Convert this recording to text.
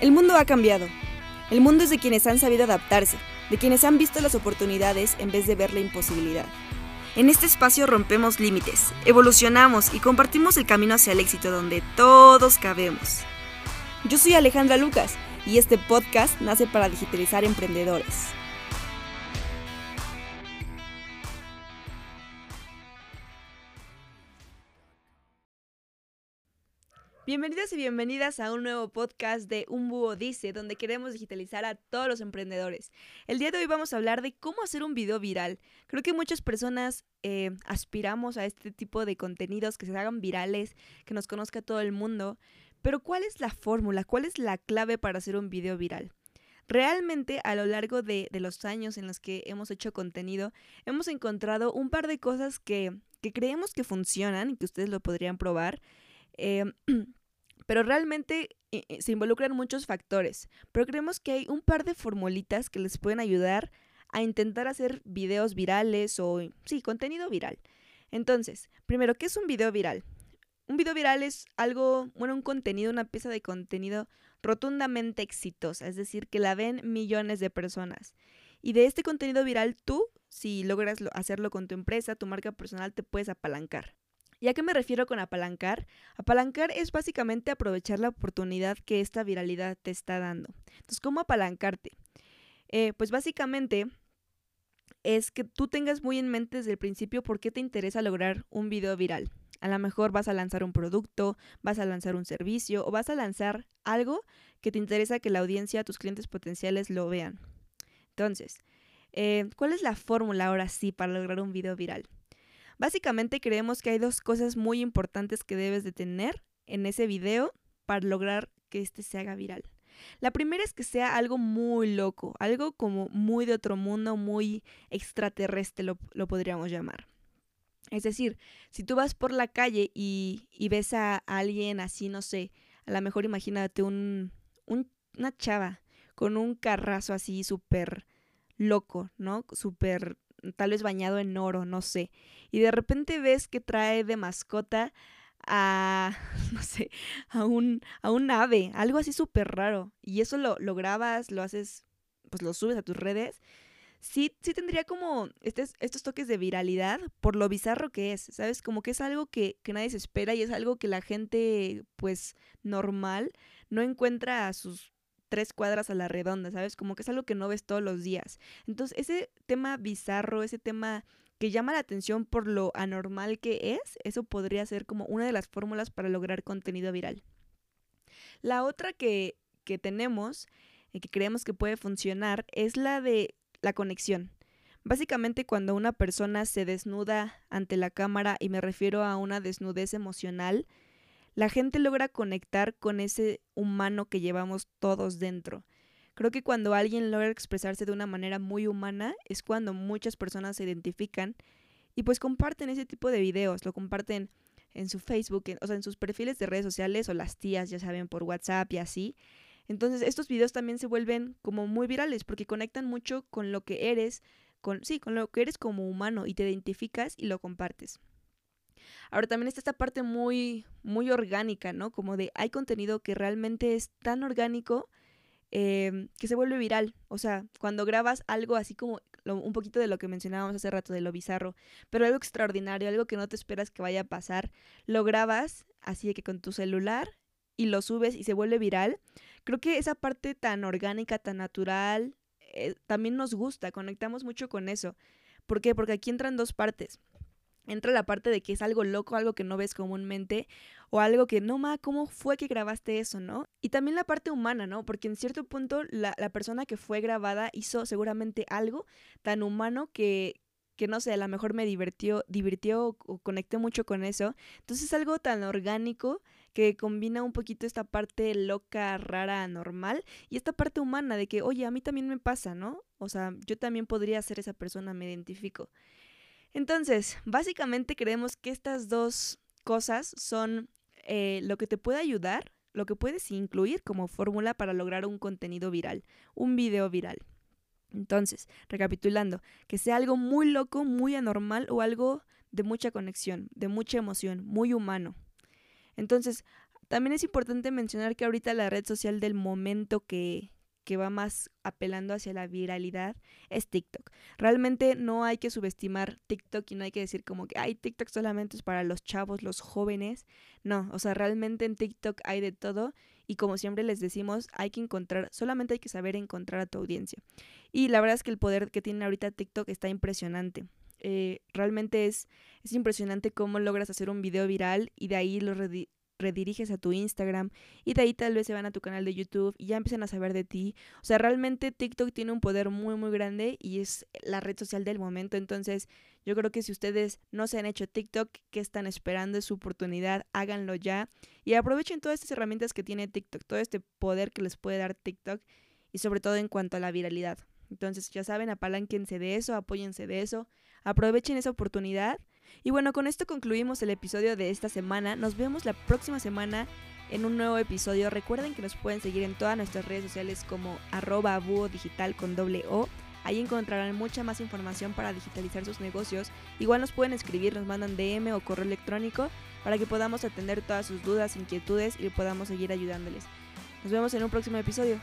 El mundo ha cambiado. El mundo es de quienes han sabido adaptarse, de quienes han visto las oportunidades en vez de ver la imposibilidad. En este espacio rompemos límites, evolucionamos y compartimos el camino hacia el éxito donde todos cabemos. Yo soy Alejandra Lucas y este podcast nace para digitalizar emprendedores. Bienvenidos y bienvenidas a un nuevo podcast de Un Búho Dice, donde queremos digitalizar a todos los emprendedores. El día de hoy vamos a hablar de cómo hacer un video viral. Creo que muchas personas eh, aspiramos a este tipo de contenidos que se hagan virales, que nos conozca todo el mundo. Pero ¿cuál es la fórmula? ¿Cuál es la clave para hacer un video viral? Realmente a lo largo de, los años en los que hemos hecho contenido, hemos encontrado un par de cosas que, creemos que funcionan y que ustedes lo podrían probar. Eh, pero realmente eh, eh, se involucran muchos factores. Pero creemos que hay un par de formulitas que les pueden ayudar a intentar hacer videos virales o, sí, contenido viral. Entonces, primero, ¿qué es un video viral? Un video viral es algo, bueno, un contenido, una pieza de contenido rotundamente exitosa, es decir, que la ven millones de personas. Y de este contenido viral, tú, si logras hacerlo con tu empresa, tu marca personal, te puedes apalancar. ¿Y a qué me refiero con apalancar? Apalancar es básicamente aprovechar la oportunidad que esta viralidad te está dando. Entonces, ¿cómo apalancarte? Eh, pues básicamente es que tú tengas muy en mente desde el principio por qué te interesa lograr un video viral. A lo mejor vas a lanzar un producto, vas a lanzar un servicio o vas a lanzar algo que te interesa que la audiencia, tus clientes potenciales lo vean. Entonces, eh, ¿cuál es la fórmula ahora sí para lograr un video viral? Básicamente creemos que hay dos cosas muy importantes que debes de tener en ese video para lograr que este se haga viral. La primera es que sea algo muy loco, algo como muy de otro mundo, muy extraterrestre lo, podríamos llamar. Es decir, si tú vas por la calle y, ves a alguien así, no sé, a lo mejor imagínate un, una chava con un carrazo así súper loco, ¿no? Súper tal vez bañado en oro, no sé. Y de repente ves que trae de mascota a, no sé, a un, a un ave, algo así súper raro. Y eso lo, lo grabas, lo haces, pues lo subes a tus redes. Sí, sí tendría como estos, toques de viralidad por lo bizarro que es, ¿sabes? Como que es algo que, que nadie se espera y es algo que la gente, pues, normal no encuentra a sus tres cuadras a la redonda, ¿sabes? Como que es algo que no ves todos los días. Entonces, ese tema bizarro, ese tema que llama la atención por lo anormal que es, eso podría ser como una de las fórmulas para lograr contenido viral. La otra que, que tenemos y que creemos que puede funcionar es la de la conexión. Básicamente cuando una persona se desnuda ante la cámara, y me refiero a una desnudez emocional, la gente logra conectar con ese humano que llevamos todos dentro. Creo que cuando alguien logra expresarse de una manera muy humana es cuando muchas personas se identifican y pues comparten ese tipo de videos, lo comparten en su Facebook, o sea, en sus perfiles de redes sociales o las tías, ya saben, por WhatsApp y así. Entonces, estos videos también se vuelven como muy virales porque conectan mucho con lo que eres, con sí, con lo que eres como humano y te identificas y lo compartes. Ahora también está esta parte muy, muy orgánica, ¿no? Como de hay contenido que realmente es tan orgánico em, que se vuelve viral. O sea, cuando grabas algo así como un poquito de lo que mencionábamos hace rato, de lo bizarro, pero algo extraordinario, algo que no te esperas que vaya a pasar, lo grabas así de que con tu celular y lo subes y se vuelve viral. Creo que esa parte tan orgánica, tan natural, eh, también nos gusta, conectamos mucho con eso. ¿Por qué? Porque aquí entran dos partes entra la parte de que es algo loco, algo que no ves comúnmente, o algo que, no, ma, ¿cómo fue que grabaste eso, no? Y también la parte humana, ¿no? Porque en cierto punto la, la persona que fue grabada hizo seguramente algo tan humano que, que no sé, a lo mejor me divirtió, divirtió o conecté mucho con eso. Entonces es algo tan orgánico que combina un poquito esta parte loca, rara, normal y esta parte humana de que, oye, a mí también me pasa, ¿no? O sea, yo también podría ser esa persona, me identifico. Entonces, básicamente creemos que estas dos cosas son eh, lo que te puede ayudar, lo que puedes incluir como fórmula para lograr un contenido viral, un video viral. Entonces, recapitulando, que sea algo muy loco, muy anormal o algo de mucha conexión, de mucha emoción, muy humano. Entonces, También es importante mencionar que ahorita la red social del momento que, que va más apelando hacia la viralidad es TikTok. Realmente no hay que subestimar TikTok y no hay que decir como que, ay, TikTok solamente es para los chavos, los jóvenes. No, o sea, realmente en TikTok hay de todo y como siempre les decimos, hay que encontrar, solamente hay que saber encontrar a tu audiencia. Y la verdad es que el poder que tiene ahorita TikTok está impresionante. Eh, realmente es, es impresionante cómo logras hacer un video viral y de ahí lo, rediriges a tu Instagram y de ahí tal vez se van a tu canal de YouTube y ya empiezan a saber de ti. O sea, realmente TikTok tiene un poder muy muy grande y es la red social del momento. Entonces, yo creo que si ustedes no se han hecho TikTok, ¿qué están esperando? Es su oportunidad, háganlo ya y aprovechen todas estas herramientas que tiene TikTok, todo este poder que les puede dar TikTok y sobre todo en cuanto a la viralidad. Entonces, ya saben, apalánquense de eso, apóyense de eso, aprovechen esa oportunidad y bueno, con esto concluimos el episodio de esta semana. Nos vemos la próxima semana en un nuevo episodio. Recuerden que nos pueden seguir en todas nuestras redes sociales como arroba digital con doble O. Ahí encontrarán mucha más información para digitalizar sus negocios. Igual nos pueden escribir, nos mandan DM o correo electrónico para que podamos atender todas sus dudas, inquietudes y podamos seguir ayudándoles. Nos vemos en un próximo episodio.